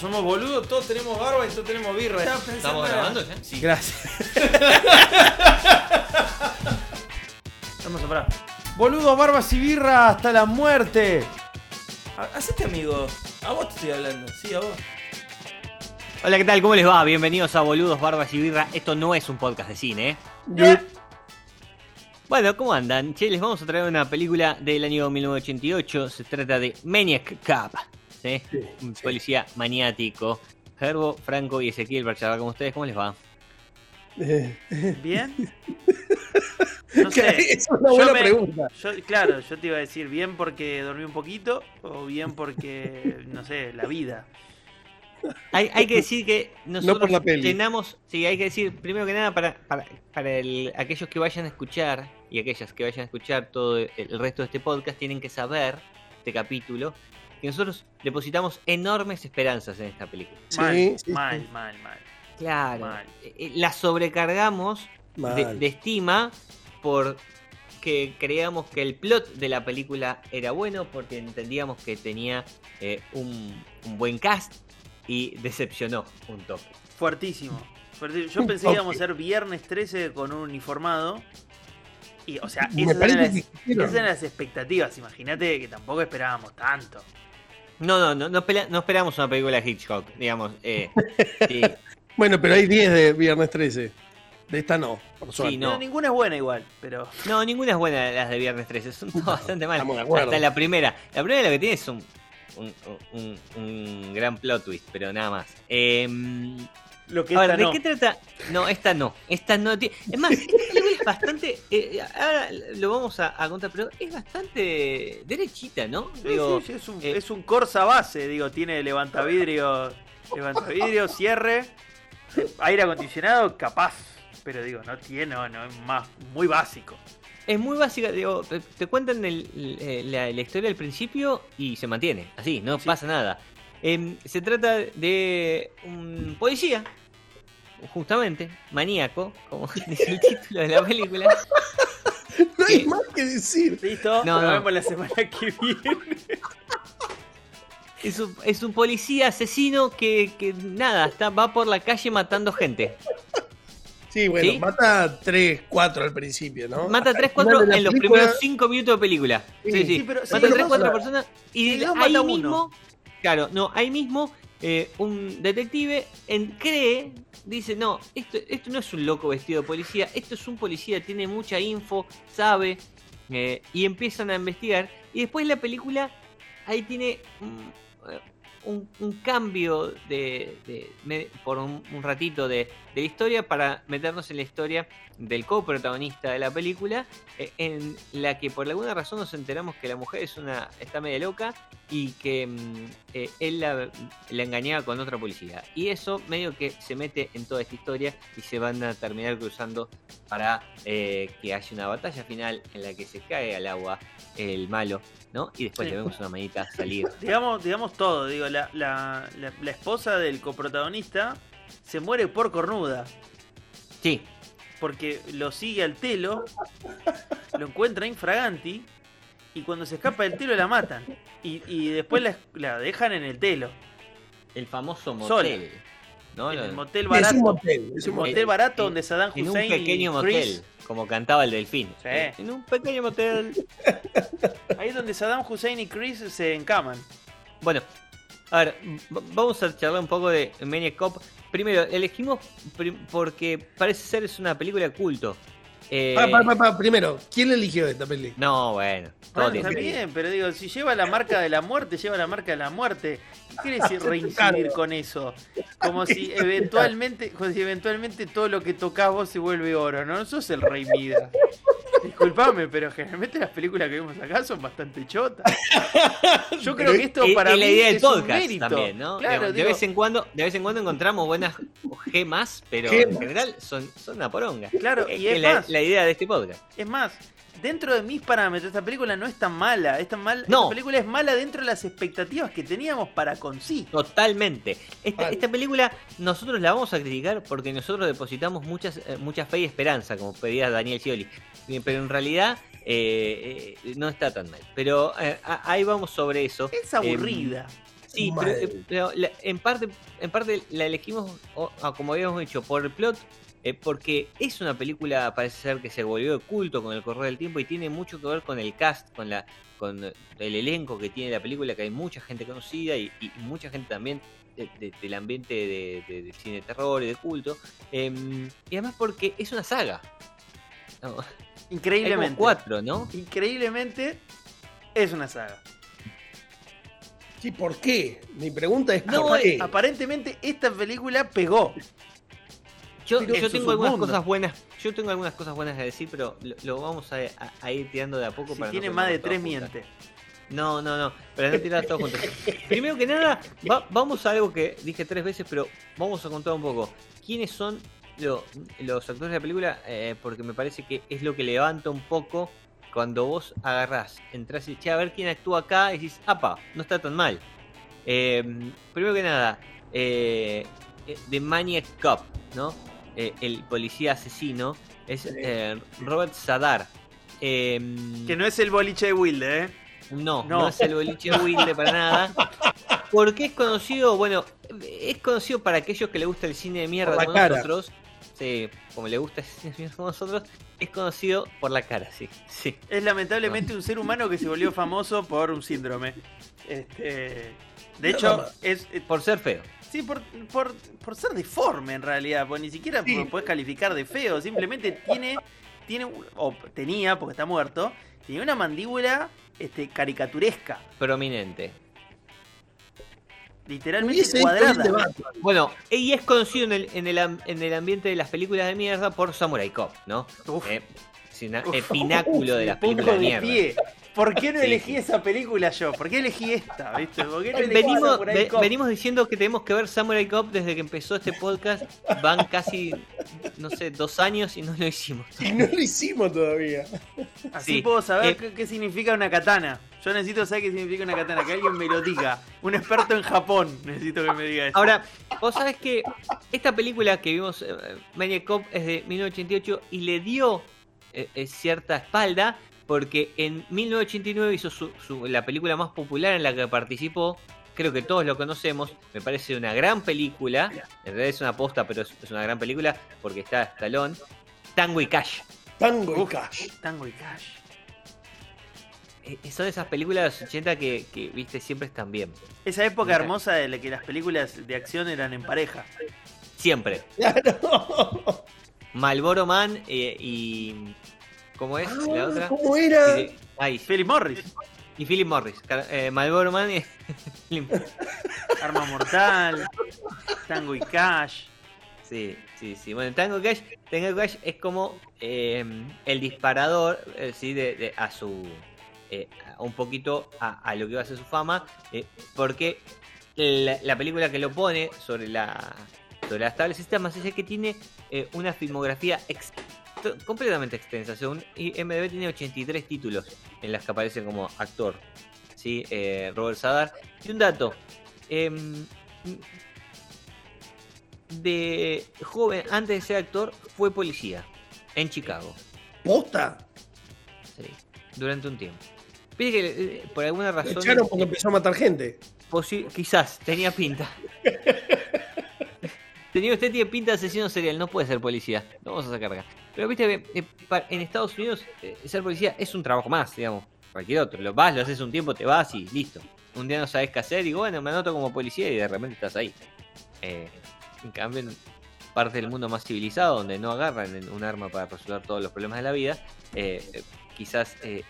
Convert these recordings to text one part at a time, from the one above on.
Somos boludos, todos tenemos barba y todos tenemos birra. ¿Estamos grabando ya? Sí. Gracias. Vamos a parar. Boludos, barbas y birra hasta la muerte. Ha- Hacete amigo. A vos te estoy hablando. Sí, a vos. Hola, ¿qué tal? ¿Cómo les va? Bienvenidos a Boludos, Barbas y Birra. Esto no es un podcast de cine, ¿eh? Bueno, ¿cómo andan? Che, les vamos a traer una película del año 1988. Se trata de Maniac Cop. ¿Sí? Sí, Un sí. policía maniático. Gerbo, Franco y Ezequiel para charlar con ustedes. ¿Cómo les va? Eh, ¿Bien? No sé. Es una Yo buena me- pregunta. Yo, claro, yo te iba a decir bien porque dormí un poquito o bien porque, no sé, la vida. Hay, hay que decir que nosotros peli. llenamos, sí, hay que decir, primero que nada, para, para, para el- aquellos que vayan a escuchar y aquellas que vayan a escuchar todo el resto de este podcast, tienen que saber, este capítulo, que nosotros depositamos enormes esperanzas en esta película. Sí, Mal, sí, mal, sí. mal, mal. Claro. Mal. eh, eh, La sobrecargamos de, estima porque creíamos que el plot de la película era bueno, porque entendíamos que tenía eh, un, un buen cast y decepcionó un toque. Fuertísimo. fuertísimo. Yo pensé que íbamos a ser viernes 13 con un uniformado. Y, o sea, esas eran, que las, esas eran las expectativas. Imagínate que tampoco esperábamos tanto. No, no, no, no, espera- no esperamos una película de Hitchcock, digamos. eh, sí, Bueno, pero hay 10 de Viernes 13. De esta no, por suerte. no. No, ninguna es buena igual, pero. no, ninguna es buena las de Viernes 13, son todas bastante malas. estamos de acuerdo. Hasta la primera. La primera lo que tiene es un, un, un- un gran plot twist, pero nada más. Em, Lo que Ahora, esta ¿de no. qué trata? No, esta no. Esta no tiene. Es más, esta película es bastante. eh, ahora lo vamos a, a contar, pero es bastante derechita, ¿no? Sí, Digo, sí, sí, es un, eh, es un Corsa base, digo, tiene levantavidrio, levantavidrio, cierre, eh, aire acondicionado, capaz, pero digo, no tiene, no, no, es más, muy básico. es muy básica. Digo, te, te cuentan el- el- la, la historia al principio y se mantiene. Así, no Sí. pasa nada. Em, se trata de un policía, justamente, maníaco, como dice el título de la película. No hay más que decir. ¿Listo? No, Nos no. vemos la semana que viene. Es un, es un policía asesino que, que nada, está, va por la calle matando gente. Sí, bueno, ¿Sí? mata 3, 4 al principio, ¿no? Mata Hasta 3, el 4 final de la en los película, primeros 5 minutos de película. Sí, Sí, sí. sí, pero- sí, mata pero 3, 4 pasa- personas y ahí mata mismo, uno. Claro, no, ahí mismo eh, un detective en- cree, dice, no, esto, esto no es un loco vestido de policía, esto es un policía, tiene mucha info, sabe, eh, y empiezan a investigar. Y después la película ahí tiene mm, un, cambio de, por un, ratito de, de historia para meternos en la historia del coprotagonista de la película, eh, en la que por alguna razón nos enteramos que la mujer es una está media loca y que mm, eh, él la, la engañaba con otra policía. Y eso medio que se mete en toda esta historia y se van a terminar cruzando para eh, que haya una batalla final en la que se cae al agua el malo, ¿no? Y después Sí. le vemos una manita salir. Digamos, digamos todo, digo, la, la, la, la esposa del coprotagonista se muere por cornuda. Sí, porque lo sigue al telo, lo encuentra infraganti y cuando se escapa del telo la matan. Y, y después la, dejan en el telo, el famoso motel. ¿No? en Lo- el motel Es barato. un motel. Es un motel barato en- donde Saddam en Hussein un pequeño y motel, Chris, como cantaba el delfín. Sí. En un pequeño motel. ahí es donde Saddam Hussein y Chris se encaman. Bueno, a ver, vamos a charlar un poco de Maniac Cop. Primero, elegimos porque parece ser es una película de culto. Eh, Pa, pa, pa, pa, Primero, ¿quién eligió esta peli? No, bueno. todo Bueno, está bien, pero digo, si lleva la marca de la muerte, lleva la marca de la muerte. ¿Qué quiere decir reincidir con eso? Como si eventualmente, como si eventualmente todo lo que tocas vos se vuelve oro, ¿no? No sos el rey Midas. Disculpame, pero generalmente las películas que vemos acá son bastante chotas. Yo creo Pero que esto Es- para es la mí idea del es un podcast mérito. también, ¿no? Claro, de, digo, vez en cuando, de vez en cuando encontramos buenas gemas, pero Gemas. en general son, son una poronga. Claro, y es la, más. la idea de este podcast. Es más, dentro de mis parámetros, esta película no es tan mala. Es tan mal, No. Esta película es mala dentro de las expectativas que teníamos para con sí. Totalmente. Esta, Vale. esta película nosotros la vamos a criticar porque nosotros depositamos muchas, eh, mucha fe y esperanza, como pedía Daniel Scioli. Pero en realidad eh, eh, no está tan mal. Pero eh, a- ahí vamos sobre eso. Es aburrida. Sí, pero, eh, pero la- en, parte, en parte la elegimos, ah, como habíamos dicho, por el plot, eh, porque es una película, parece ser que se volvió de culto con el correr del tiempo y tiene mucho que ver con el cast, con la con el elenco que tiene la película, que hay mucha gente conocida y, y mucha gente también de- de- del ambiente de, cine de terror y de culto. Em, y además porque es una saga. No, hay como Increíblemente. cuatro, ¿no? Increíblemente es una saga. Sí, ¿por qué? Mi pregunta es No, ¿por qué? Aparentemente esta película pegó. Yo, Pero tengo algunas cosas buenas. Yo tengo algunas cosas buenas a decir, pero lo, lo vamos a, a- a ir tirando de a poco Si para tiene más de tres miente. No, no, no. Para no tirar todos juntos. Primero que nada, va- vamos a algo que dije tres veces, pero vamos a contar un poco. ¿Quiénes son lo- los actores de la película? Eh, porque me parece que es lo que levanta un poco cuando vos agarrás, entras y che, a ver quién actúa acá y decís, apa, no está tan mal. Eh, primero que nada, eh, eh, The Maniac Cop, ¿no? Eh, el policía asesino es eh, Robert Sadar. Eh, Que no es el boliche de Wilde, ¿eh? no, No. no, es el boliche Wilde para nada. Porque es conocido, bueno, es conocido para aquellos que le gusta el cine de mierda como cara. nosotros. Sí, como le gusta el cine de mierda como nosotros, es conocido por la cara, sí. sí. Es lamentablemente un ser humano que se volvió famoso por un síndrome. Este, de hecho, es, eh, Por ser feo. Sí, por, por, por ser deforme en realidad, pues ni siquiera Sí. lo puedes calificar de feo, simplemente tiene, tiene o tenía, porque está muerto, tenía una mandíbula este, caricaturesca, Prominente. literalmente cuadrada. Bueno, y es conocido en el, en el, am- en el ambiente de las películas de mierda por Samurai Cop, ¿no? Uf. Eh. El pináculo de las películas de mierda. pie. ¿Por qué no Sí, elegí sí. esa película yo? ¿Por qué elegí esta? ¿Viste? ¿Por qué no elegí Venimos, Samurai ve- Cop? venimos diciendo que tenemos que ver Samurai Cop desde que empezó este podcast. Van casi, no sé, dos años y no lo hicimos. Y no lo hicimos todavía. Así Sí. puedo saber Eh, qué, qué significa una katana. Yo necesito saber qué significa una katana, que alguien me lo diga. Un experto en Japón necesito que me diga eso. Ahora, vos sabés que esta película que vimos, eh, Maniac Cop, es de 1988 y le dio eh, eh, cierta espalda porque en 1989 hizo su- su- la película más popular en la que participó. Creo que todos lo conocemos. Me parece una gran película. En realidad es una posta, pero es, es una gran película porque está Stallone. Tango y Cash. Tango y Uf, Cash. Tango y Cash. Eh, son esas películas de los 80 que, que, viste, siempre están bien. Esa época Mira. hermosa de la que las películas de acción eran en pareja. Siempre. Claro. Malboro Man eh, y. ¿Cómo es la Ah, otra? ¿Cómo era? Philip Morris, y Philip Morris. Eh, Marlboro Man y Arma Mortal, Tango y Cash. Sí, sí, sí. Bueno, Tango Cash, Tango Cash es como eh, el disparador eh, ¿sí? de, de- a su. eh, a un poquito a, a lo que va a ser su fama. eh, porque la, la película que lo pone sobre la. Sobre las tablas sistemas es que tiene eh, una filmografía ex- completamente extensa. Según IMDb tiene 83 títulos en las que aparece como actor. ¿sí? Eh, Robert Sadar. Y un dato. em, de joven, antes de ser actor, fue policía en Chicago. ¿Posta? sí, durante un tiempo. Viste que eh, por alguna razón. echaron porque empezó a matar gente. quizás, tenía pinta. tenía usted tiene pinta de asesino serial, no puede ser policía. Lo vamos a sacar acá. Pero viste, que, eh, en Estados Unidos, eh, ser policía es un trabajo más, digamos. Cualquier otro. Lo vas, lo haces un tiempo, te vas y listo. Un día no sabes qué hacer y bueno, me anoto como policía y de repente estás ahí. Eh, en cambio, en parte del mundo más civilizado, donde no agarran un arma para resolver todos los problemas de la vida, eh, eh, quizás eh,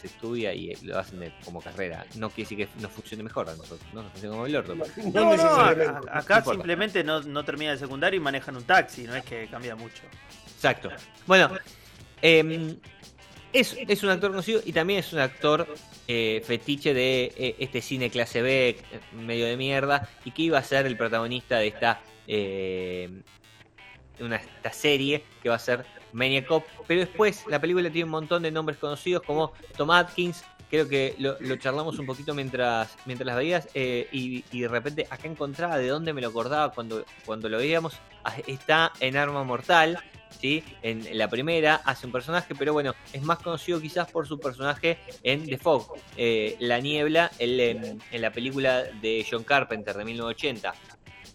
se estudia y eh, lo hacen de- como carrera. No quiere decir que no funcione mejor a nosotros, no nos funciona como el orto. Pero- No, no, a- acá No simplemente no, no termina el secundario y manejan un taxi, no es que cambia mucho. Exacto. Bueno, em, es, es un actor conocido y también es un actor eh, fetiche de eh, este cine clase B, medio de mierda, y que iba a ser el protagonista de esta, eh, una, esta serie que va a ser Maniac Cop. Pero después la película tiene un montón de nombres conocidos como Tom Atkins. Creo que lo, charlamos un poquito mientras, mientras las veías eh, y, de repente acá encontraba de dónde me lo acordaba cuando, cuando lo veíamos. Ah, Está en Arma Mortal, ¿sí? En la primera hace un personaje, pero bueno, es más conocido quizás por su personaje en The Fog, eh, La Niebla, él en, en la película de John Carpenter de 1980.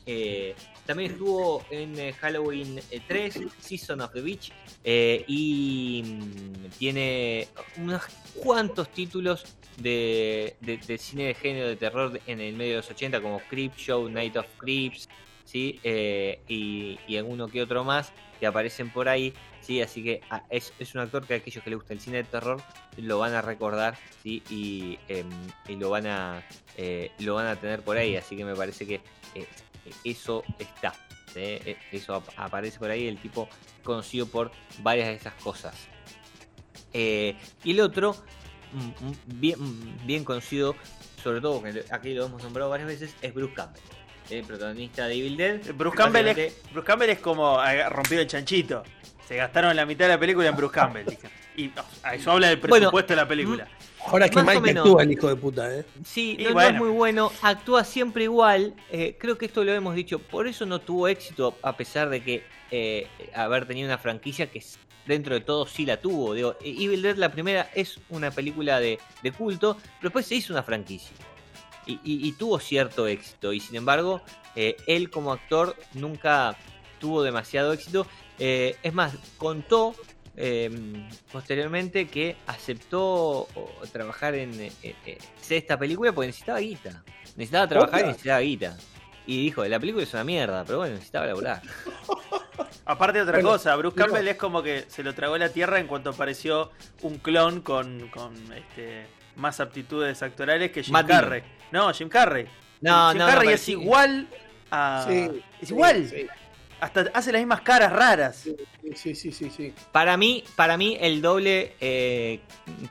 Eh, también estuvo en eh, Halloween eh, 3, Season of the Beach, eh, y mm, tiene unos cuantos títulos de, de- cine de género de terror en el medio de los 80, como Creep Show, Night of Creeps, ¿sí? Eh, y, alguno que otro más que aparecen por ahí. ¿sí? Así que ah, es, un actor que a aquellos que les gusta el cine de terror lo van a recordar ¿sí? y, em, y lo, van a, eh, lo van a tener por ahí. Así que me parece que eh, eso está. Eh, Eso ap- aparece por ahí, el tipo conocido por varias de esas cosas. Eh, y el otro, mm, mm, bien, mm, bien conocido, sobre todo, que aquí lo hemos nombrado varias veces, es Bruce Campbell, el protagonista de Evil Dead. Bruce Campbell, es, Bruce Campbell es como ha rompido el chanchito. Se gastaron la mitad de la película en Bruce Campbell. Y no, eso habla del Bueno, presupuesto de la película. Ahora que Más o Mike actúa el hijo de puta, ¿eh? Sí, no, es muy bueno, actúa siempre igual. eh, creo que esto lo hemos dicho, por eso no tuvo éxito, a pesar de que eh, haber tenido una franquicia que dentro de todo sí la tuvo. Digo, Evil Dead, la primera, es una película de, de culto, pero después se hizo una franquicia. Y, y- y tuvo cierto éxito. Y sin embargo, eh, él como actor nunca tuvo demasiado éxito. Eh, es más, contó eh, posteriormente que aceptó trabajar en eh, eh, esta película porque necesitaba guita. Necesitaba trabajar y necesitaba guita. Y dijo, la película es una mierda, pero bueno, necesitaba laburar. Aparte de otra Bueno, cosa, Bruce Campbell es como que se lo tragó la tierra en cuanto apareció un clon con, con este, más aptitudes actorales que Jim. Carrey. No, Jim Carrey. No, Jim no, Carrey no, es igual a. Sí, es sí, igual. Sí, Hasta hace las mismas caras raras. sí, sí, sí, sí. Para mí, para mí el doble eh,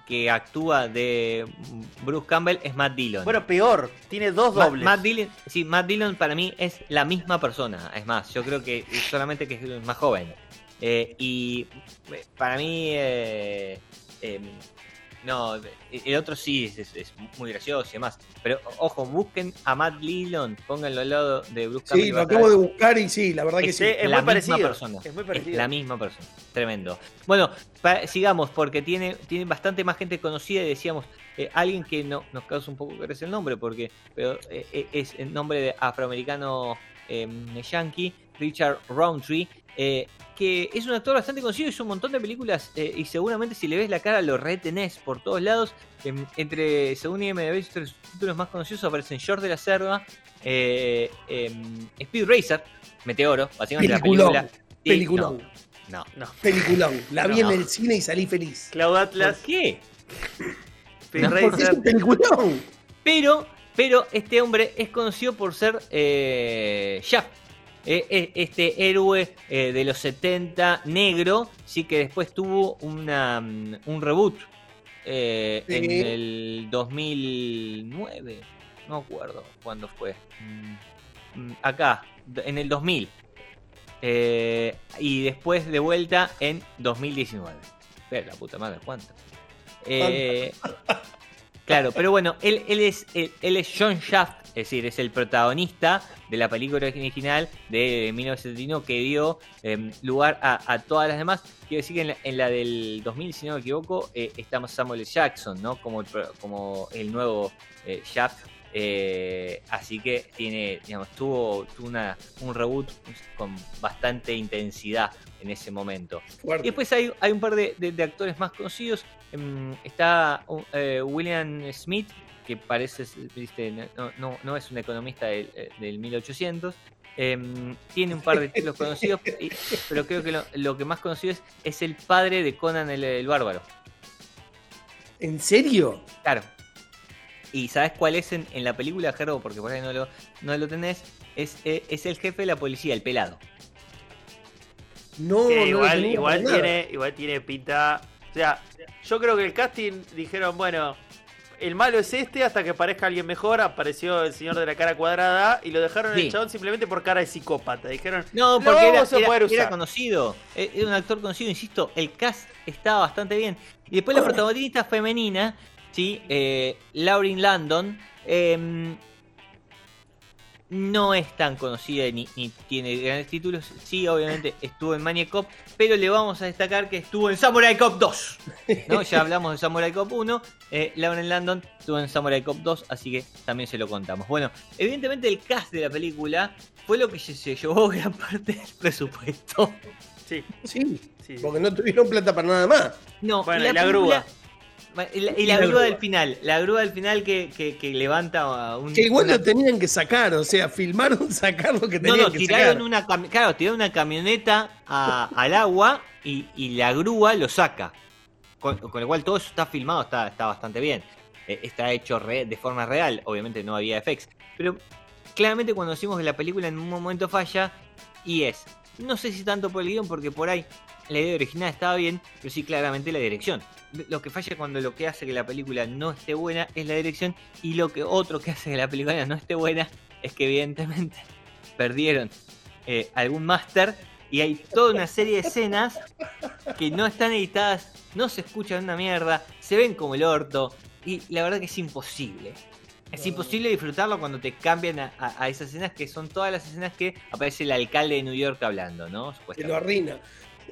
que actúa de Bruce Campbell es Matt Dillon. Bueno, peor, tiene dos dobles. Matt Dillon, sí, Matt Dillon para mí es la misma persona. Es más, yo creo que solamente que es más joven. Eh, y eh, para mí, eh, eh, no, el otro sí es, es- es muy gracioso y demás. Pero ojo, busquen a Matt Dillon, pónganlo al lado de Bruce Campbell. Sí, lo acabo de buscar y sí, la verdad que es, sí. es la muy misma parecido, persona. es muy Es parecido. la misma persona. Tremendo. Bueno, sigamos porque tiene, tiene bastante más gente conocida y decíamos, eh, alguien que no, nos causa un poco que es el nombre, porque pero, eh, eh, es el nombre de afroamericano eh, yankee, Richard Roundtree, eh, que es un actor bastante conocido, hizo un montón de películas eh, y seguramente si le ves la cara lo retenés por todos lados. Entre, según IMDb, sus títulos más conocidos aparecen Short de la Selva, eh, em, Speed Racer, Meteoro, básicamente Peliculón, la película. Sí, No, no. peliculón. La vi No. en el cine y salí feliz. Cloud ¿Por Atlas, qué? Speed No, Porque es Racer. un peliculón. Pero, pero este hombre es conocido por ser eh, Shaft. Eh, este héroe eh, de los 70 negro, sí que después tuvo una, mm, un reboot eh, Sí. en el 2009, no acuerdo cuándo fue. Mm, mm, Acá, en el 2000. Eh, y después de vuelta en 2019. Pero la puta madre, ¿cuánto? Eh, Claro, pero bueno, él, él, es, él, él es John Shaft, es decir, es el protagonista de la película original de 1971 que dio eh, lugar a, a todas las demás. Quiero decir que en la, en la del 2000, si no me equivoco, eh, está Samuel. Jackson, ¿no? Como el, como el nuevo eh, Shaft. eh, así que tiene, digamos, tuvo, tuvo una, un reboot con bastante intensidad en ese momento. Y después hay, hay un par de, de- de actores más conocidos. Em, está eh, William Smith, que parece, viste, no, no, no es un economista del, eh, del 1800. Em, tiene un par de títulos conocidos, y- pero creo que lo, lo que más conocido es, es el padre de Conan el, el Bárbaro. ¿En serio? Claro. ¿Y sabes cuál es en, en la película, Gerbo? Porque por ahí no lo, no lo tenés. Es, eh, es el jefe de la policía, el pelado. No, Que no igual, tiene, igual tiene pinta. O sea, yo creo que el casting dijeron, bueno, el malo es este hasta que aparezca alguien mejor. Apareció el señor de la cara cuadrada y lo dejaron en Sí. el chabón simplemente por cara de psicópata. Dijeron, No, "Lo porque era, era- era usar". conocido. Eh, Era un actor conocido, insisto. El cast estaba bastante bien. Y después la protagonista femenina, ¿sí? Eh, Lauren Landon. em, no es tan conocida ni, ni tiene grandes títulos. Sí, obviamente estuvo en Maniac Cop, pero le vamos a destacar que estuvo en Samurai Cop 2. ¿no? Ya hablamos de Samurai Cop 1. Eh, Lauren Landon estuvo en Samurai Cop 2, así que también se lo contamos. Bueno, evidentemente el cast de la película fue lo que se, llevó gran parte del presupuesto. Sí, Sí, sí. porque no tuvieron plata para nada más. No, Bueno, y y la grúa. Y la, y Y la la grúa grúa. del final, la grúa del final que, que- que levanta a un. Que igual una- lo tenían que sacar, o sea, filmaron sacar lo que No, tenían no, que tiraron sacar. una, cami- claro, tiraron una camioneta a- al agua y, y la grúa lo saca. Con, con lo cual todo eso está filmado, está, está bastante bien. Eh, está hecho re- de forma real, obviamente no había effects. Pero claramente cuando decimos que la película en un momento falla, y es, no sé si tanto por el guion, porque por ahí la idea original estaba bien, pero sí claramente la dirección. Lo que falla cuando lo que hace que la película no esté buena es la dirección, y lo que otro que hace que la película no esté buena es que evidentemente perdieron eh, algún máster y hay toda una serie de escenas que no están editadas, no se escuchan una mierda, se ven como el orto y la verdad que es imposible. Es imposible disfrutarlo cuando te cambian a, a- a esas escenas que son todas las escenas que aparece el alcalde de New York hablando, ¿no? Que lo arruina.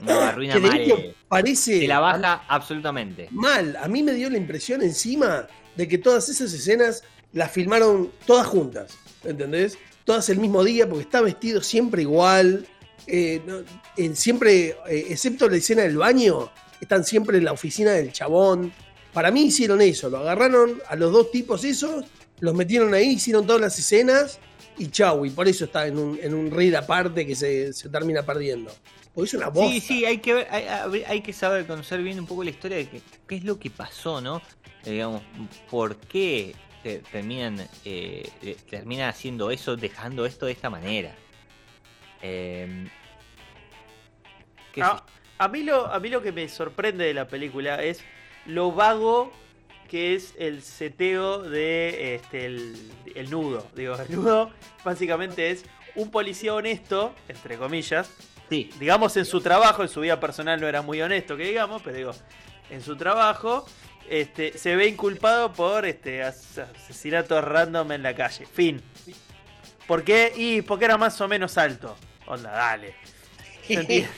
No, arruina que de mal. eh, parece Te la baja absolutamente. mal. A mí me dio la impresión encima de que todas esas escenas las filmaron todas juntas. ¿Entendés? Todas el mismo día, porque está vestido siempre igual. eh, no- eh, siempre, eh, excepto la escena del baño, están siempre en la oficina del chabón. Para mí hicieron eso, lo agarraron a los dos tipos esos, los metieron ahí, hicieron todas las escenas y chau. Y por eso está en un, en un aparte que se, se termina perdiendo. Porque es una bosta. Sí, sí, hay que ver, hay, que saber conocer bien un poco la historia de qué es lo que pasó, ¿no? Eh, digamos, por qué te- terminan, eh, eh, termina haciendo eso, dejando esto de esta manera. Eh, qué sé A, a mí lo, a mí lo que me sorprende de la película es lo vago que es el seteo de este el, el nudo. Digo, el nudo básicamente es un policía honesto, entre comillas. Sí, Digamos en su trabajo, en su vida personal no era muy honesto, que digamos, pero digo, en su trabajo este, se ve inculpado por este as- asesinato random en la calle. Fin. ¿Por qué? Y porque era más o menos alto. Onda, dale. Yo entiendo,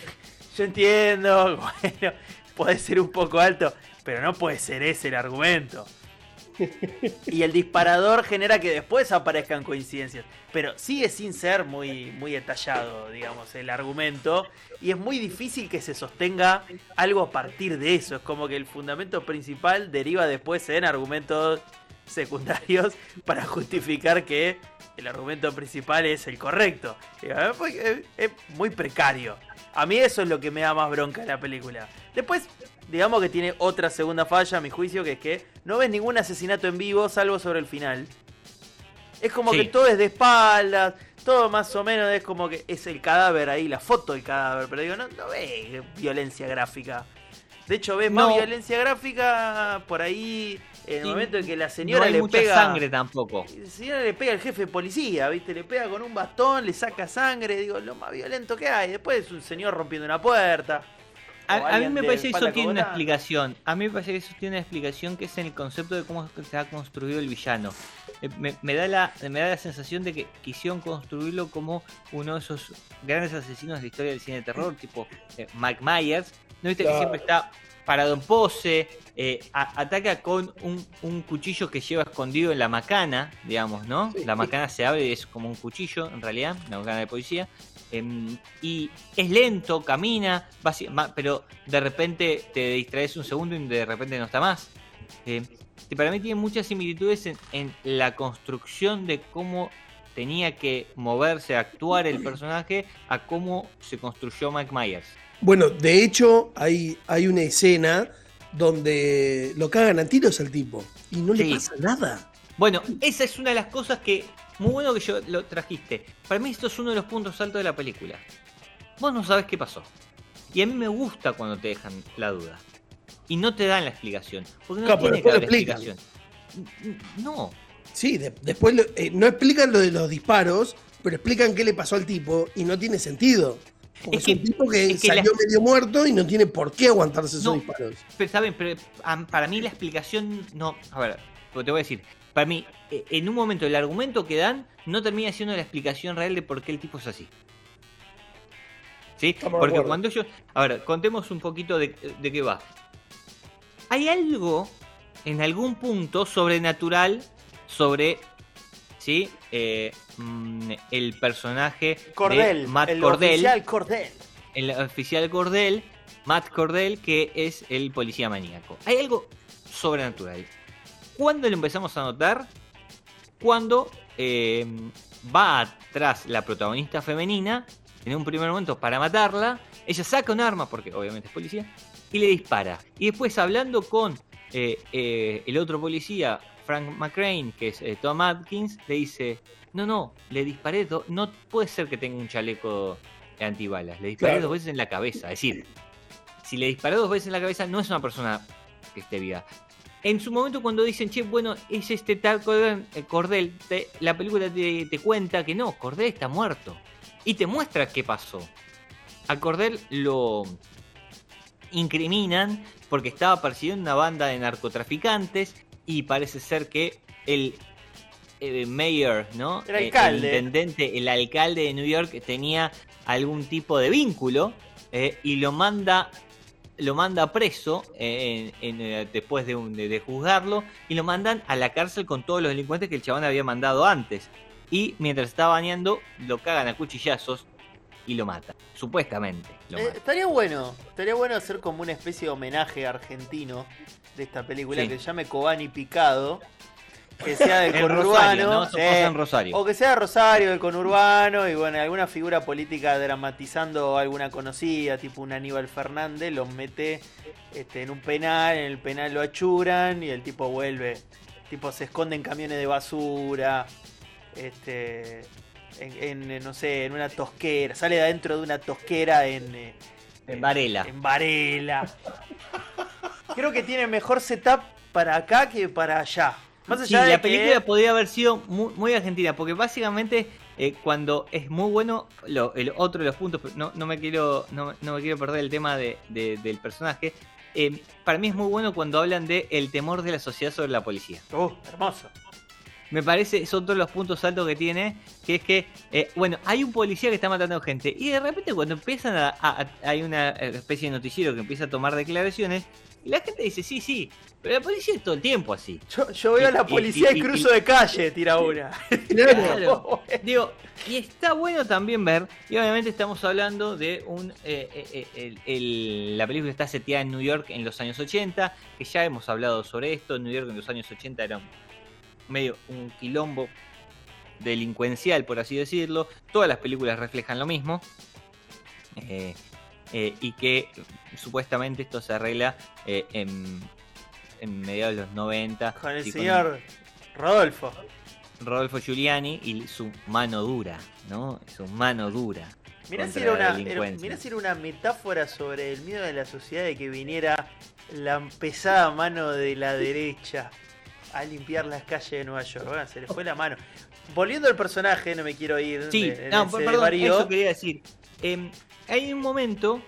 yo entiendo, bueno, puede ser un poco alto, pero no puede ser ese el argumento. Y el disparador genera que después aparezcan coincidencias, pero sigue sin ser muy, muy detallado, digamos, el argumento. Y es muy difícil que se sostenga algo a partir de eso. Es como que el fundamento principal deriva después en argumentos secundarios para justificar que el argumento principal es el correcto. Es muy- precario. A mí eso es lo que me da más bronca de la película. Después, digamos que tiene otra segunda falla, a mi juicio, que es que no ves ningún asesinato en vivo salvo sobre el final. Es como Sí. que todo es de espaldas, todo más o menos es como que es el cadáver ahí, la foto del cadáver, pero digo, no, no ves violencia gráfica. De hecho, ves más violencia gráfica por ahí en el Sí, momento en que la señora no hay le mucha pega. sangre tampoco. La señora le pega al jefe de policía, ¿viste? Le pega con un bastón, le saca sangre, digo, lo más violento que hay. Después es un señor rompiendo una puerta. A, a mí me parece que eso tiene una explicación. A mí me parece que eso tiene una explicación que es en el concepto de cómo se ha construido el villano. Eh, Me, me da la, me da la sensación de que quisieron construirlo como uno de esos grandes asesinos de la historia del cine de terror, tipo eh, Mike Myers. ¿No viste que Claro. siempre está parado en pose? eh, a- ataca con un, un cuchillo que lleva escondido en la macana, digamos, ¿no? Sí. La macana se abre y es como un cuchillo, en realidad, la macana de policía. Em, y es lento, camina, pero de repente te distraes un segundo y de repente no está más. Eh, para mí tiene muchas similitudes en, en la construcción de cómo tenía que moverse, actuar el personaje, a cómo se construyó Mike Myers. Bueno, de hecho, hay, hay una escena donde lo cagan a tiros al tipo y no le pasa nada. Bueno, esa es una de las cosas que. Muy bueno que yo lo trajiste. Para mí, esto es uno de los puntos altos de la película. Vos no sabés qué pasó. Y a mí me gusta cuando te dejan la duda. y no te dan la explicación. Porque no Claro, tiene que haber explicación. No. Sí, de- después lo- eh, no explican lo de los disparos, pero explican qué le pasó al tipo y no tiene sentido. Porque Es un tipo que es que salió la- medio muerto y no tiene por qué aguantarse esos No. disparos. Pero está bien, pero para mí la explicación no. A ver, te voy a decir. Para mí, eh, en un momento el argumento que dan no termina siendo la explicación real de por qué el tipo es así. ¿Sí? Estamos Porque cuando ellos. A ver, contemos un poquito de, de qué va. Hay algo en algún punto sobrenatural sobre. ¿Sí? Eh, mm, el personaje Cordel, de Matt el Cordell oficial Cordell. el oficial Cordell, Matt Cordell, que es el policía maníaco. Hay algo sobrenatural. ¿Cuándo lo empezamos a notar? Cuando eh, va atrás la protagonista femenina, en un primer momento para matarla, ella saca un arma, porque obviamente es policía, y le dispara. Y después hablando con eh, eh, el otro policía, Frank McCrane, que es Tom Atkins, le dice, no, no, le disparé, no puede ser que tenga un chaleco antibalas, le disparé Claro. dos veces en la cabeza. Es decir, si le disparó dos veces en la cabeza, no es una persona que esté viva. En su momento cuando dicen, che, bueno, es este tal Cordell, eh, te- la película te, te cuenta que no, Cordell está muerto. Y te muestra qué pasó. A Cordell lo incriminan porque estaba persiguiendo una banda de narcotraficantes y parece ser que el mayor, ¿no? El Eh, alcalde. intendente, el alcalde de New York tenía algún tipo de vínculo eh, y lo manda lo manda preso eh, en- en, eh, después de, un- de- de juzgarlo y lo mandan a la cárcel con todos los delincuentes que el chabón había mandado antes. Y mientras estaba bañando, lo cagan a cuchillazos y lo matan. Supuestamente. Lo Eh, matan. estaría bueno, estaría bueno hacer como una especie de homenaje argentino de esta película Sí. que se llame Cobani Picado, que sea del En conurbano, Rosario, o que sea Rosario, del conurbano, y bueno, alguna figura política dramatizando alguna conocida, tipo un Aníbal Fernández, los mete este, en un penal, en el penal lo achuran y el tipo vuelve, tipo se esconde en camiones de basura, este, en, en, no sé, en una tosquera, sale de adentro de una tosquera en... eh, En Varela. En Varela. Creo que tiene mejor setup para acá que para allá. Más Sí, de la que- película podría haber sido muy, muy argentina, porque básicamente eh, cuando es muy bueno, lo- el otro de los puntos, no, no me quiero no, no me quiero perder el tema de- de- del personaje, eh, para mí es muy bueno cuando hablan de el temor de la sociedad sobre la policía. Uh, hermoso. Me parece, son todos los puntos altos que tiene, que es que, eh, bueno, hay un policía que está matando gente, y de repente cuando empiezan a, a- a- hay una especie de noticiero que empieza a tomar declaraciones, y la gente dice, sí, sí, pero la policía es todo el tiempo así. Yo, yo veo a la y- policía y, y- y- cruzo de calle, tira una. Claro. Digo, y está bueno también ver, y obviamente estamos hablando de un. eh, eh, eh, el- el- la película está seteada en New York en los años 80, que ya hemos hablado sobre esto. New York en los años 80 era un- medio un quilombo delincuencial, por así decirlo. Todas las películas reflejan lo mismo. Eh, eh, y que supuestamente esto se arregla eh, en, en mediados de los 90. Con el señor Rodolfo. Rodolfo Giuliani y su mano dura, ¿no? Su mano dura. Mirá si, era una, era- delincuencia. mirá si era una metáfora sobre el miedo de la sociedad de que viniera la pesada mano de la derecha a limpiar las calles de Nueva York. Bueno, se le fue la mano. Volviendo al personaje, no me quiero ir. Sí, de- no, perdón, eso quería decir. Em, hay un momento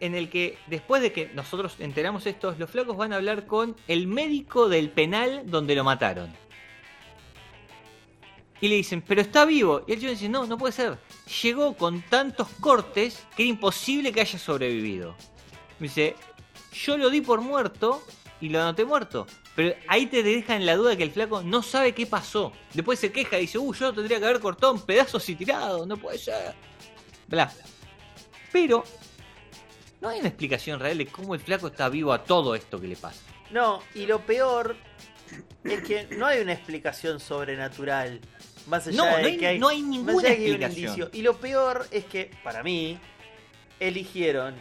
en el que, después de que nosotros enteramos esto, los flacos van a hablar con el médico del penal donde lo mataron. Y le dicen, pero está vivo. Y el chico dice, no, no puede ser. Llegó con tantos cortes que era imposible que haya sobrevivido. Me dice, yo lo di por muerto y lo anoté muerto. Pero ahí te deja en la duda que el flaco no sabe qué pasó. Después se queja y dice, uh, yo tendría que haber cortado en pedazos y tirado, no puede ser. Bla. Pero no hay una explicación real de cómo el flaco está vivo a todo esto que le pasa. No, y lo peor es que no hay una explicación sobrenatural. Más allá No, de no hay- que hay, no hay más ninguna allá de que hay un explicación. indicio. Y lo peor es que, para mí, eligieron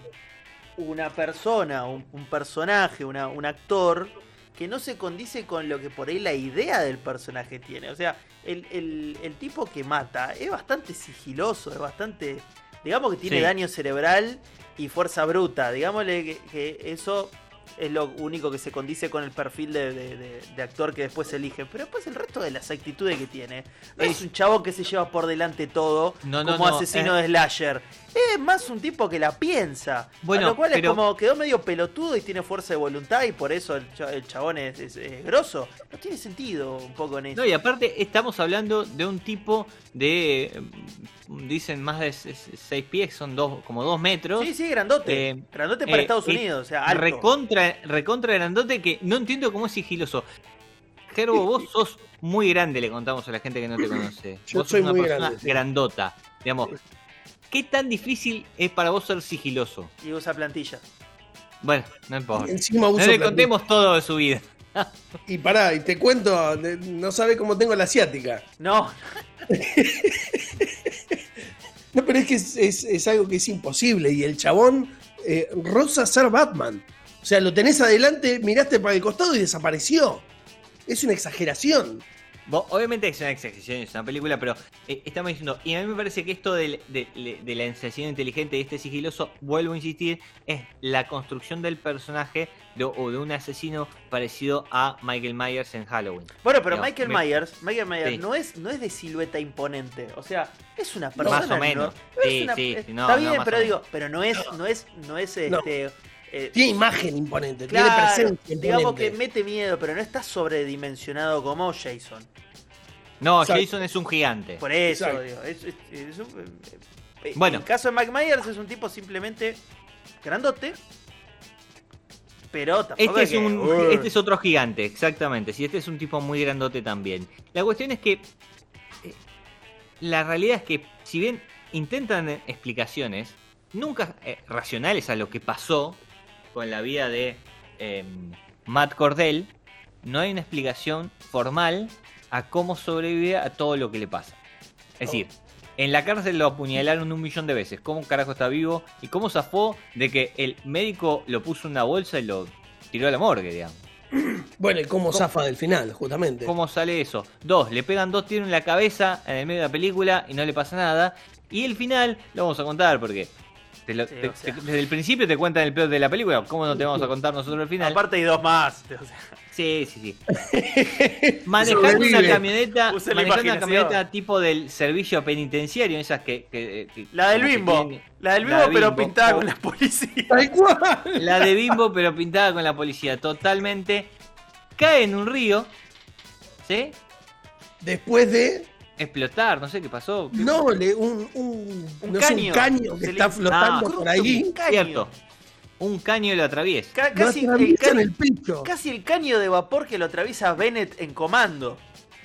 una persona, un, un personaje, una- un actor que no se condice con lo que por ahí la idea del personaje tiene. O sea, el, el- el tipo que mata es bastante sigiloso, es bastante... Digamos que tiene Sí. daño cerebral y fuerza bruta. Digámosle que, que eso es lo único que se condice con el perfil de, de- de- de actor que después elige. Pero después el resto de las actitudes que tiene. No es un chavo que se lleva por delante todo No, no, como no, asesino eh. de slasher. Es más un tipo que la piensa. Bueno, a lo cual pero- es como quedó medio pelotudo y tiene fuerza de voluntad y por eso el, cha- el chabón es, es- es grosso. No tiene sentido un poco en eso. No, y aparte estamos hablando de un tipo de, eh, dicen más de 6 pies, son dos, como 2 metros. Sí, sí, grandote. Eh, grandote para eh, Estados Unidos, o sea, alto. Recontra, recontra grandote que no entiendo cómo es sigiloso. Gerbo, vos sos muy grande, le contamos a la gente que no te conoce. Yo vos sos soy una muy persona grande, sí. grandota. Digamos, ¿qué tan difícil es para vos ser sigiloso? Y usa plantilla. Bueno, no importa. Encima No le plantilla. contemos todo de su vida. Y pará, y te cuento, no sabe cómo tengo la asiática. No, No, pero es que es, es- es algo que es imposible. Y el chabón eh, rosa ser Batman. O sea, lo tenés adelante, miraste para el costado y desapareció. Es una exageración. Vos, obviamente es una exageración, es una película, pero eh, estamos diciendo, y a mí me parece que esto del- de, de- de la asesino inteligente y este sigiloso, vuelvo a insistir, es la construcción del personaje de- o de un asesino parecido a Michael Myers en Halloween. Bueno, pero No, Michael me- Myers, Michael Myers Sí. no es no es de silueta imponente, o sea, es una persona Más o menos. no- Sí, una- sí, es- sí, no, está bien, pero digo, pero no es no es no es No. este eh, Tiene imagen imponente, claro, tiene presencia digamos que mete miedo, pero no está sobredimensionado como Jason. No, Exacto. Jason es un gigante. Por eso, Exacto. digo, es, es- es un- eh, Bueno. En el caso de Mike Myers es un tipo simplemente grandote, pero tampoco Este es, que- un, uh, este es otro gigante, exactamente. Si este es un tipo muy grandote también. La cuestión es que eh, la realidad es que si bien intentan eh, explicaciones nunca eh, racionales a lo que pasó con la vida de eh, Matt Cordell, no hay una explicación formal a cómo sobrevive a todo lo que le pasa. Es decir, en la cárcel lo apuñalaron un millón de veces. ¿Cómo carajo está vivo? ¿Y cómo zafó de que el médico lo puso en una bolsa y lo tiró a la morgue, digamos? Bueno, y cómo zafa del final, justamente. ¿Cómo sale eso? Dos, le pegan dos tiros en la cabeza en el medio de la película y no le pasa nada. Y el final lo vamos a contar porque te lo- Sí, te- o sea. te- desde el principio te cuentan el peor de la película. ¿Cómo no te vamos a contar nosotros el final? aparte hay dos más. o sea, Sí, sí, sí. Manejando una camioneta, manejando una camioneta tipo del servicio penitenciario, esas que, que- que- La del bimbo. tienen- La del la bimbo, de pero Bimbo. pintada con la policía. Tal cual. La de bimbo, pero pintada con la policía, totalmente. Cae en un río, ¿sí? Después de. Explotar, no sé qué pasó. ¿Qué- No, le, un, un, Un no sé, caño. un caño que Se está le- flotando Ah, por ahí. un caño. Cierto. Un caño lo atraviesa. Ca- Lo casi, el en caño, el pecho. casi el caño de vapor que lo atraviesa Bennett en comando.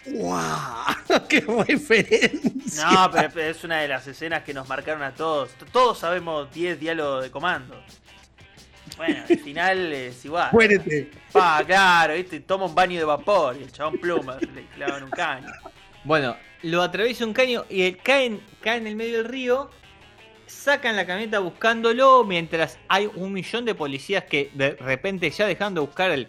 ¡Guau! ¡Qué referencia! No, pero, pero es una de las escenas que nos marcaron a todos. Todos sabemos 10 diálogos de comando. Bueno, al final es igual. Muérete. Pa, claro, ¿viste? Toma un baño de vapor y el chabón pluma, le clavan un caño. Bueno, lo atraviesa un caño y él cae, en- cae en el medio del río. Sacan la camioneta buscándolo mientras hay un millón de policías que de repente ya dejaron de buscar al,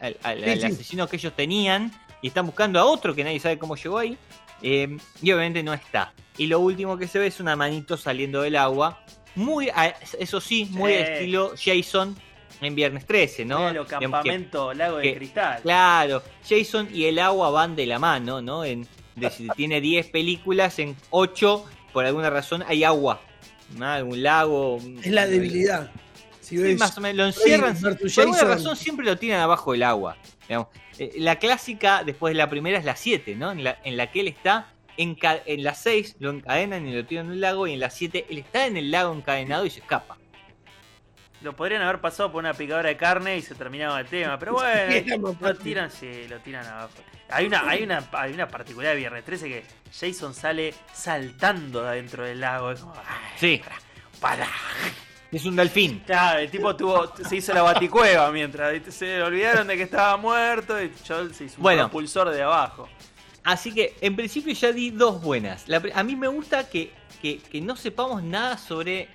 al- al- Sí, al sí. asesino que ellos tenían y están buscando a otro que nadie sabe cómo llegó ahí. eh, y obviamente no está. Y lo último que se ve es una manito saliendo del agua. Muy, a- eso sí, muy Sí. estilo Jason en Viernes 13, ¿no? Que- campamento lago de que- cristal. Claro, Jason y el agua van de la mano, ¿no? En, de, tiene 10 películas, en 8, por alguna razón, hay agua. ¿no? Algún lago. Es la debilidad. Si Sí, ves, más o menos, lo encierran. Por alguna razón siempre lo tiran abajo del agua. digamos. Eh, La clásica, después de la primera, es la 7, ¿no? En la, en la que él está, enca- en la 6 lo encadenan y lo tiran en un lago, y en la 7 él está en el lago encadenado y se escapa. Lo podrían haber pasado por una picadora de carne y se terminaba el tema. Pero bueno, lo tiran, sí, lo tiran abajo. Hay una, hay una, hay una particularidad de Viernes 13 que Jason sale saltando de adentro del lago. Es como, "Ay, Sí, para. es un delfín. Claro, el tipo tuvo, se hizo la baticueva mientras se olvidaron de que estaba muerto y yo se hizo un Bueno. propulsor de abajo. Así que en principio ya di dos buenas. La a mí me gusta que, que- que no sepamos nada sobre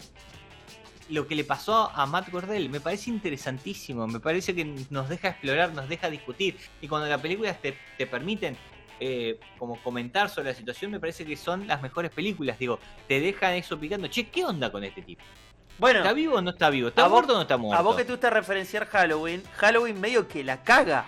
lo que le pasó a Matt Gordell. Me parece interesantísimo. Me parece que nos deja explorar, nos deja discutir. Y cuando las películas te, te permiten eh, como comentar sobre la situación, me parece que son las mejores películas. Digo, te dejan eso picando. Che, ¿qué onda con este tipo? Bueno, ¿Está vivo o no está vivo? ¿Está muerto o no está muerto? a vos que te gusta referenciar Halloween, Halloween medio que la caga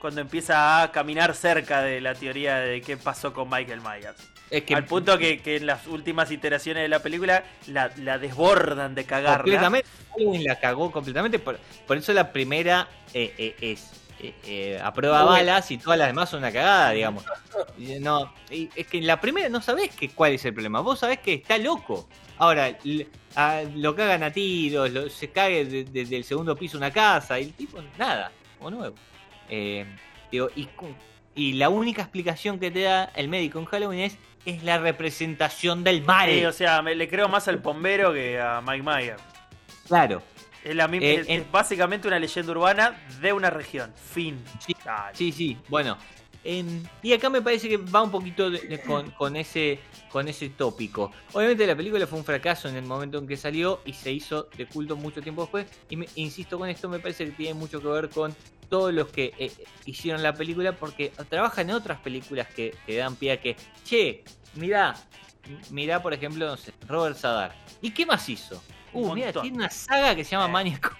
cuando empieza a caminar cerca de la teoría de qué pasó con Michael Myers. Es que Al punto que, que en las últimas iteraciones de la película la, la desbordan de cagarla. completamente Halloween la cagó completamente. Por, por eso la primera eh, eh, es eh, eh, a prueba balas y todas las demás son una cagada, digamos. No, es que en la primera no sabés que, cuál es el problema. Vos sabés que está loco. Ahora, a- lo cagan a tiros, lo- se cae de- desde el segundo piso una casa y el tipo, nada, como nuevo. Digo, y, y la única explicación que te da el médico en Halloween es, es la representación del mal. Sí, o sea, me, le creo más al bombero que a Mike Myers. claro. Es, la misma, Eh, es, en- es básicamente una leyenda urbana de una región. Fin. Sí, Dale. Sí, sí, bueno. Y acá me parece que va un poquito de- de- con, con ese con ese tópico. Obviamente la película fue un fracaso en el momento en que salió y se hizo de culto mucho tiempo después. Y me- insisto con esto, me parece que tiene mucho que ver con todos los que eh, hicieron la película porque trabajan en otras películas que, que dan pie a que, che, mirá, mirá por ejemplo, no sé, Robert Sadar. ¿Y qué más hizo? Uh, mira, tiene una saga que se llama Eh. Maniaco.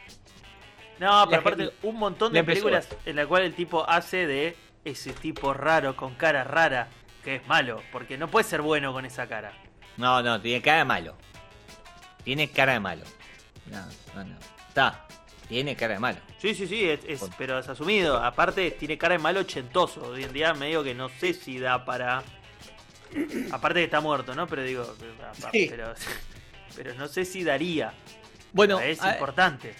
No, pero La aparte, gente- un montón de películas en la cual el tipo hace de ese tipo raro con cara rara que es malo. Porque no puede ser bueno con esa cara. No, no, tiene cara de malo. Tiene cara de malo. No, no, no. Está. Tiene cara de malo. Sí, sí, sí, es, es- pero es asumido. Aparte, tiene cara de malo ochentoso. Hoy en día, medio que no sé si da para. Aparte que está muerto, ¿no? Pero digo, pero, Sí. pero, pero no sé si daría. Bueno, es a- importante.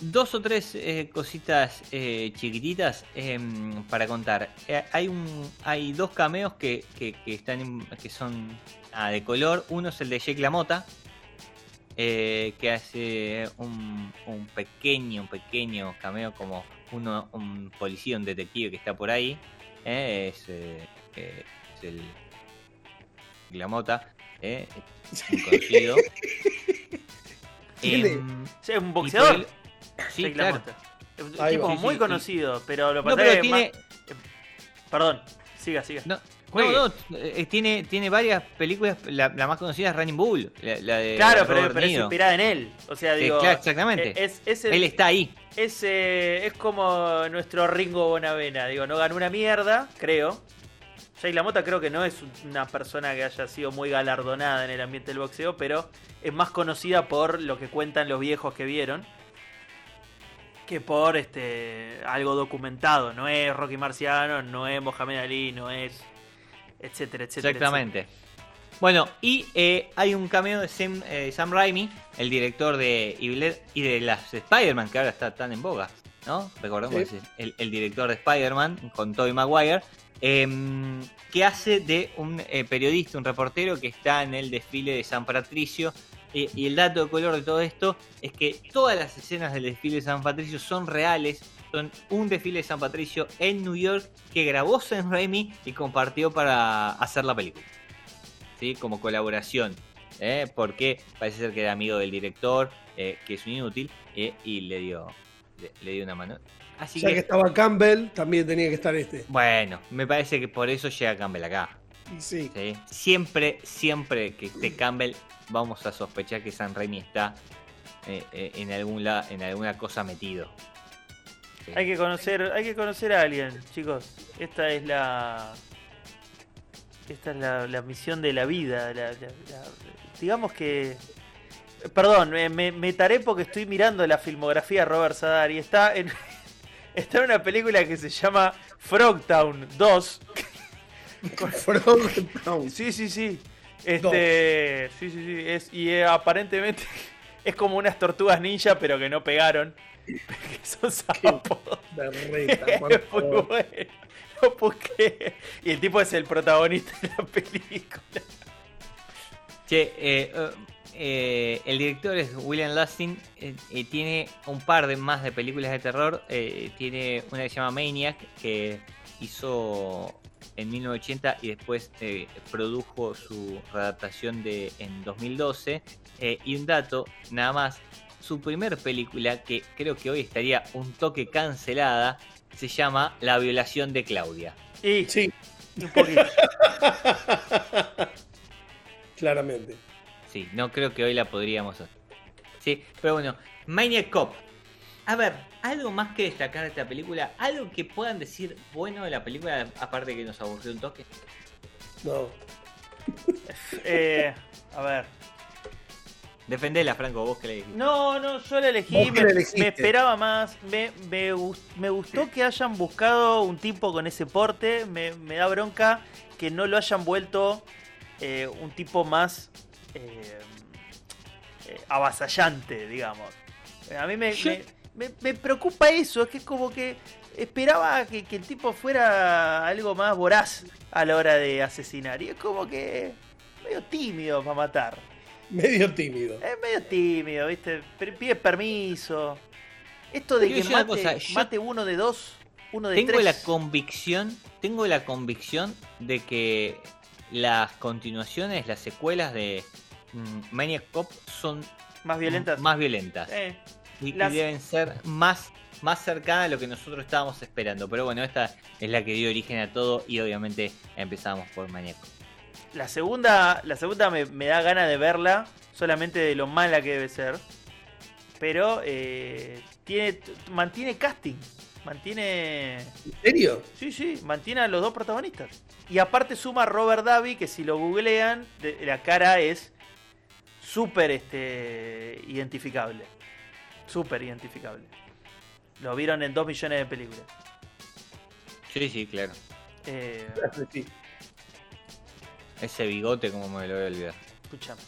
Dos o tres eh, cositas eh, chiquititas em, para contar. Eh, hay un, hay dos cameos que, que, que están que son ah, de color. Uno es el de Jake LaMotta, eh, que hace un, un pequeño, un pequeño cameo como uno, un policía, un detective que está por ahí. es, es el LaMotta, eh, muy conocido. ¿Quién es? Em, Sí, es un boxeador. Sí, Jake claro. Es un Ahí tipo va. Muy sí, conocido, pero lo que No, pasa pero es que tiene, más- Perdón, siga, siga. no, Juegue. no, no, eh, tiene, tiene varias películas. La, la más conocida es Running Bull, la, la de claro, pero, Robert pero es Niro. inspirada en él. O sea, Eh, digo. claro, exactamente. eh, Es, es el- Él está ahí. es, eh, es como nuestro Ringo Bonavena. Digo, no ganó una mierda, creo. Jake LaMotta creo que no es una persona que haya sido muy galardonada en el ambiente del boxeo, pero es más conocida por lo que cuentan los viejos que vieron que por este algo documentado. No es Rocky Marciano, no es Mohamed Ali, no es etcétera, etcétera. Exactamente. Bueno, y eh, hay un cameo de Sam, eh, Sam Raimi, el director de Evil Dead y de las Spider-Man, que ahora está tan en boga, ¿no? Recordemos, Sí. es el, el director de Spider-Man con Tobey Maguire, em, que hace de un eh, periodista, un reportero que está en el desfile de San Patricio. Eh, y el dato de color de todo esto es que todas las escenas del desfile de San Patricio son reales, son un desfile de San Patricio en New York que grabó Sam Raimi y compartió para hacer la película. ¿Sí? Como colaboración. ¿eh? Porque parece ser que era amigo del director, eh, que es un inútil, eh, y le dio, le, le dio una mano. Así Ya que que, estaba Campbell, también tenía que estar este. bueno, me parece que por eso llega Campbell acá. Y sí. ¿sí? Siempre, siempre que esté Campbell, vamos a sospechar que San Raimi está eh, eh, en, algún la- en alguna cosa metido. ¿sí? Hay que conocer, hay que conocer a alguien, chicos. Esta es la. Esta es la, la misión de la vida. la- la- la- digamos que. Perdón, me, me, me taré porque estoy mirando la filmografía de Robert Sadar y está en. Está en una película que se llama Frogtown 2. Sí, sí, sí. Este. Sí, sí, sí. Es, y eh, aparentemente es como unas tortugas ninja, pero que no pegaron. Que son sapos. Por muy favor. bueno. No creer. Y el tipo es el protagonista de la película. Che, eh, eh, el director es William Lasting. eh, tiene un par de más de películas de terror. eh, tiene una que se llama Maniac, que hizo en 1980 y después eh, produjo su readaptación de, en 2012. Eh, y un dato, nada más. Su primer película, que creo que hoy estaría un toque cancelada, se llama La violación de Claudia. Y Sí, un poquito. claramente. Sí, no creo que hoy la podríamos hacer. Sí, pero bueno, Maniac Cop. A ver, algo más que destacar de esta película, algo que puedan decir bueno de la película, aparte de que nos aburrió un toque. No. Eh, a ver. Defendela, Franco, vos que le dijiste. No, no, yo la elegí, me, esperaba más. Me, me, gus- me gustó que hayan buscado un tipo con ese porte. Me, me da bronca que no lo hayan vuelto eh, un tipo más eh, eh, avasallante, digamos. A mí me, Yo- me, preocupa eso, es que es como que esperaba que, que el tipo fuera algo más voraz a la hora de asesinar. Y es como que medio tímido para matar. Medio tímido. Es medio tímido, ¿viste? Pide permiso. Esto de Yo que mate, cosa, mate uno de dos, uno de Tengo tres. la convicción, tengo la convicción de que las continuaciones, las secuelas de mm, Maniac Cop son más violentas. más violentas. Eh, y, y las- deben ser más, más cercanas a lo que nosotros estábamos esperando. Pero bueno, esta es la que dio origen a todo y obviamente empezamos por Maniac Cop. la segunda, la segunda me, me da ganas de verla, solamente de lo mala que debe ser. Pero eh, tiene, mantiene casting. Mantiene. ¿En serio? Sí, sí, mantiene a los dos protagonistas. Y aparte suma a Robert Davi, que si lo googlean, de- la cara es súper este, identificable. Súper identificable. Lo vieron en dos millones de películas. Sí, sí, claro. Eh, Sí. Ese bigote como me lo voy a olvidar. escuchame.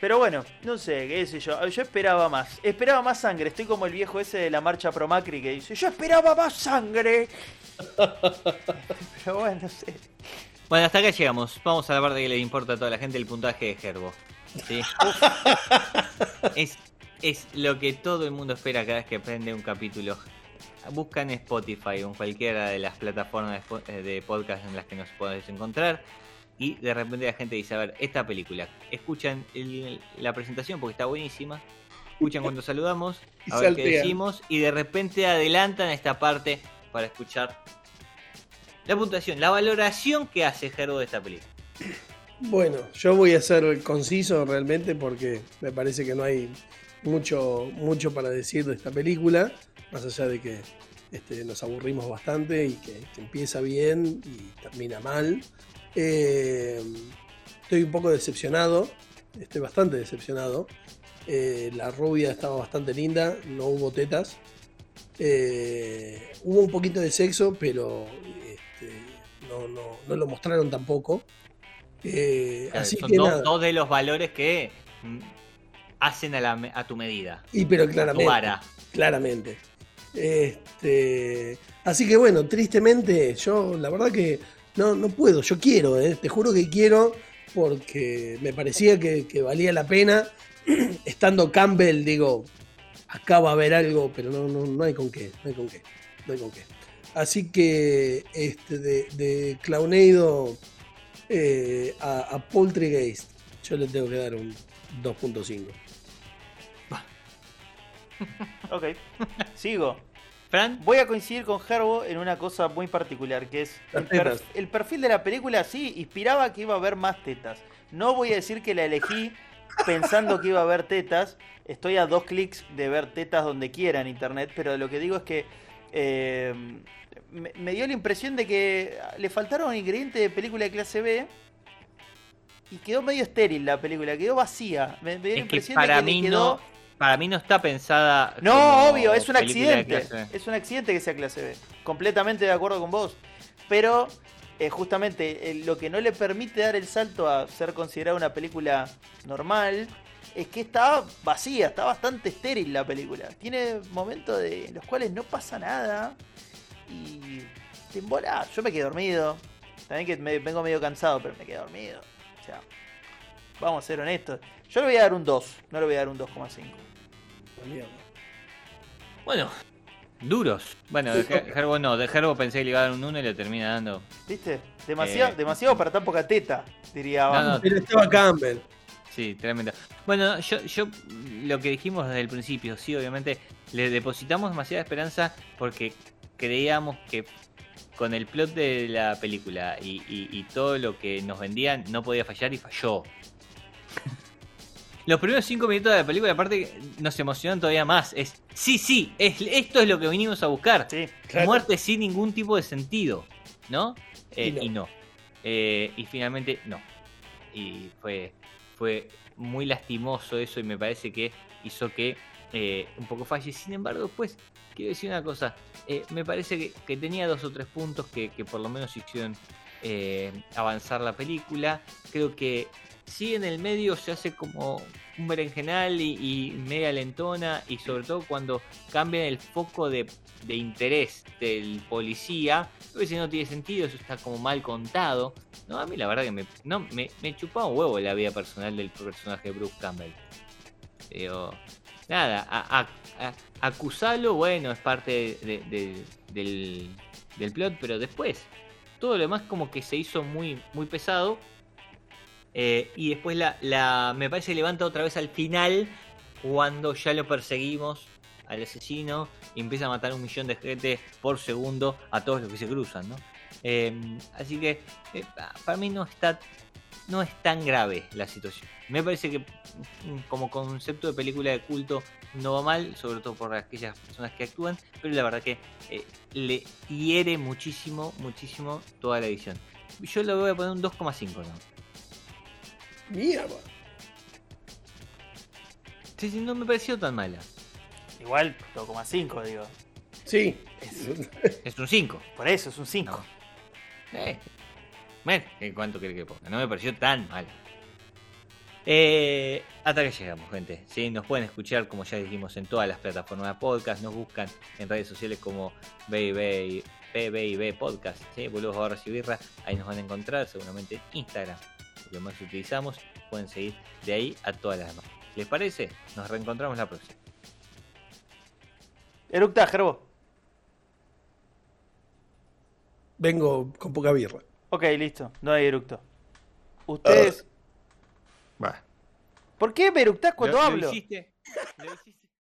Pero bueno, no sé, qué sé yo. Yo esperaba más. Esperaba más sangre. Estoy como el viejo ese de la marcha pro Macri que dice: Yo esperaba más sangre. Pero bueno, no sé. Bueno, hasta acá llegamos. Vamos a la parte que le importa a toda la gente, el puntaje de Gerbo. ¿sí? es, es lo que todo el mundo espera cada vez que prende un capítulo. Busca en Spotify o en cualquiera de las plataformas de, eh, podcast en las que nos podés encontrar. Y de repente la gente dice, a ver, esta película. Escuchan el- la presentación porque está buenísima. Escuchan cuando saludamos, a ver qué decimos. Y de repente adelantan esta parte para escuchar la puntuación, la valoración que hace Gerbo de esta película. Bueno, yo voy a ser conciso realmente porque me parece que no hay mucho, mucho para decir de esta película, más allá de que este, nos aburrimos bastante y que, que empieza bien y termina mal. Eh, estoy un poco decepcionado, estoy bastante decepcionado. Eh, la rubia estaba bastante linda, no hubo tetas. Eh, hubo un poquito de sexo, pero este, no, no- no lo mostraron tampoco. Claro, así son que dos, nada. dos de los valores que mm, hacen a, la a tu medida. Y pero A tu claramente. vara. Claramente. Este, así que bueno, tristemente, yo la verdad que no, no puedo, yo quiero, eh, te juro que quiero, porque me parecía que, que valía la pena. Estando Campbell, digo, acá va a haber algo, pero no, no, no hay con qué, no hay con qué, no hay con qué. Así que este, de, de Clownado eh, a, a Poltergeist, yo le tengo que dar un 2.5. Ok, sigo. Fran, Voy a coincidir con Herbo en una cosa muy particular, que es el, per- tetas. el perfil de la película, sí, inspiraba que iba a haber más tetas. No voy a decir que la elegí pensando que iba a haber tetas. Estoy a dos clics de ver tetas donde quiera en internet, pero lo que digo es que eh, me, me dio la impresión de que le faltaron ingredientes de película de clase B y quedó medio estéril la película, quedó vacía. Me, me dio la es que impresión para de que mí quedó... no, para mí no está pensada. No, obvio, es un accidente. Es un accidente que sea clase B. Completamente de acuerdo con vos. Pero eh, justamente eh, lo que no le permite dar el salto a ser considerada una película normal es que está vacía, está bastante estéril la película. Tiene momentos de, en los cuales no pasa nada y te. Yo me quedé dormido. También que me, vengo medio cansado, pero me quedé dormido. O sea, vamos a ser honestos. Yo le voy a dar un 2, no le voy a dar un 2,5. Bueno, duros. Bueno, de Ger- Gerbo no, de Gerbo pensé que le iba a dar un 1 y le termina dando. ¿Viste? Demasiado, Eh. demasiado para tan poca teta, diría. No, no, Pero estaba Campbell. Sí, tremendo. Bueno, yo, yo lo que dijimos desde el principio, sí, obviamente, le depositamos demasiada esperanza porque creíamos que con el plot de la película y, y- y todo lo que nos vendían no podía fallar y falló. los primeros cinco minutos de la película, aparte, nos emocionan todavía más. Es, sí, sí, es, esto es lo que venimos a buscar. Sí. Claro. Muerte sin ningún tipo de sentido, ¿no? Eh, Y no. y no. Eh, y finalmente, no. Y fue, fue muy lastimoso eso y me parece que hizo que eh, un poco falle. Sin embargo, después, quiero decir una cosa. eh, me parece que, que tenía dos o tres puntos que, que por lo menos hicieron eh, avanzar la película. Creo que sí en el medio se hace como un berenjenal y, media lentona y sobre todo cuando cambian el foco de, interés del policía, a veces no tiene sentido, eso está como mal contado. No, a mí la verdad que me, no, me, chupaba un huevo la vida personal del personaje de Bruce Campbell. Digo, nada, a- a- acusarlo, bueno, es parte de- del, del plot, pero después, todo lo demás como que se hizo muy, muy pesado. Eh, y después la, me parece levanta otra vez al final, cuando ya lo perseguimos al asesino y empieza a matar un millón de gente por segundo a todos los que se cruzan, ¿no? Eh, así que eh, pa- para mí no está no es tan grave la situación. Me parece que mm, como concepto de película de culto no va mal, sobre todo por aquellas personas que actúan, pero la verdad que eh, le hiere muchísimo, muchísimo toda la edición. Yo le voy a poner un 2,5, ¿no? Mierda. Sí, sí, no me pareció tan mala. Igual 2,5, digo. Sí. Es- Es un 5. por eso es un 5. No. Eh. Bueno, ¿qué- ¿cuánto quiere que ponga? No me pareció tan mala. Eh, hasta que llegamos, gente. ¿sí? Nos pueden escuchar, como ya dijimos, en todas las plataformas de podcast. Nos buscan en redes sociales como BB PBIB Podcast. ¿sí? Boludos, barras y birra. Ahí nos van a encontrar, seguramente en Instagram. Lo que más utilizamos. Pueden seguir de ahí a todas las demás. ¿Les parece? Nos reencontramos la próxima. Eructa, Gerbo. Vengo con poca birra. Ok, listo. No hay eructo. Ustedes. Va. ¿Por qué me eructás cuando ¿Lo- lo hablo? hiciste? ¿Lo hiciste?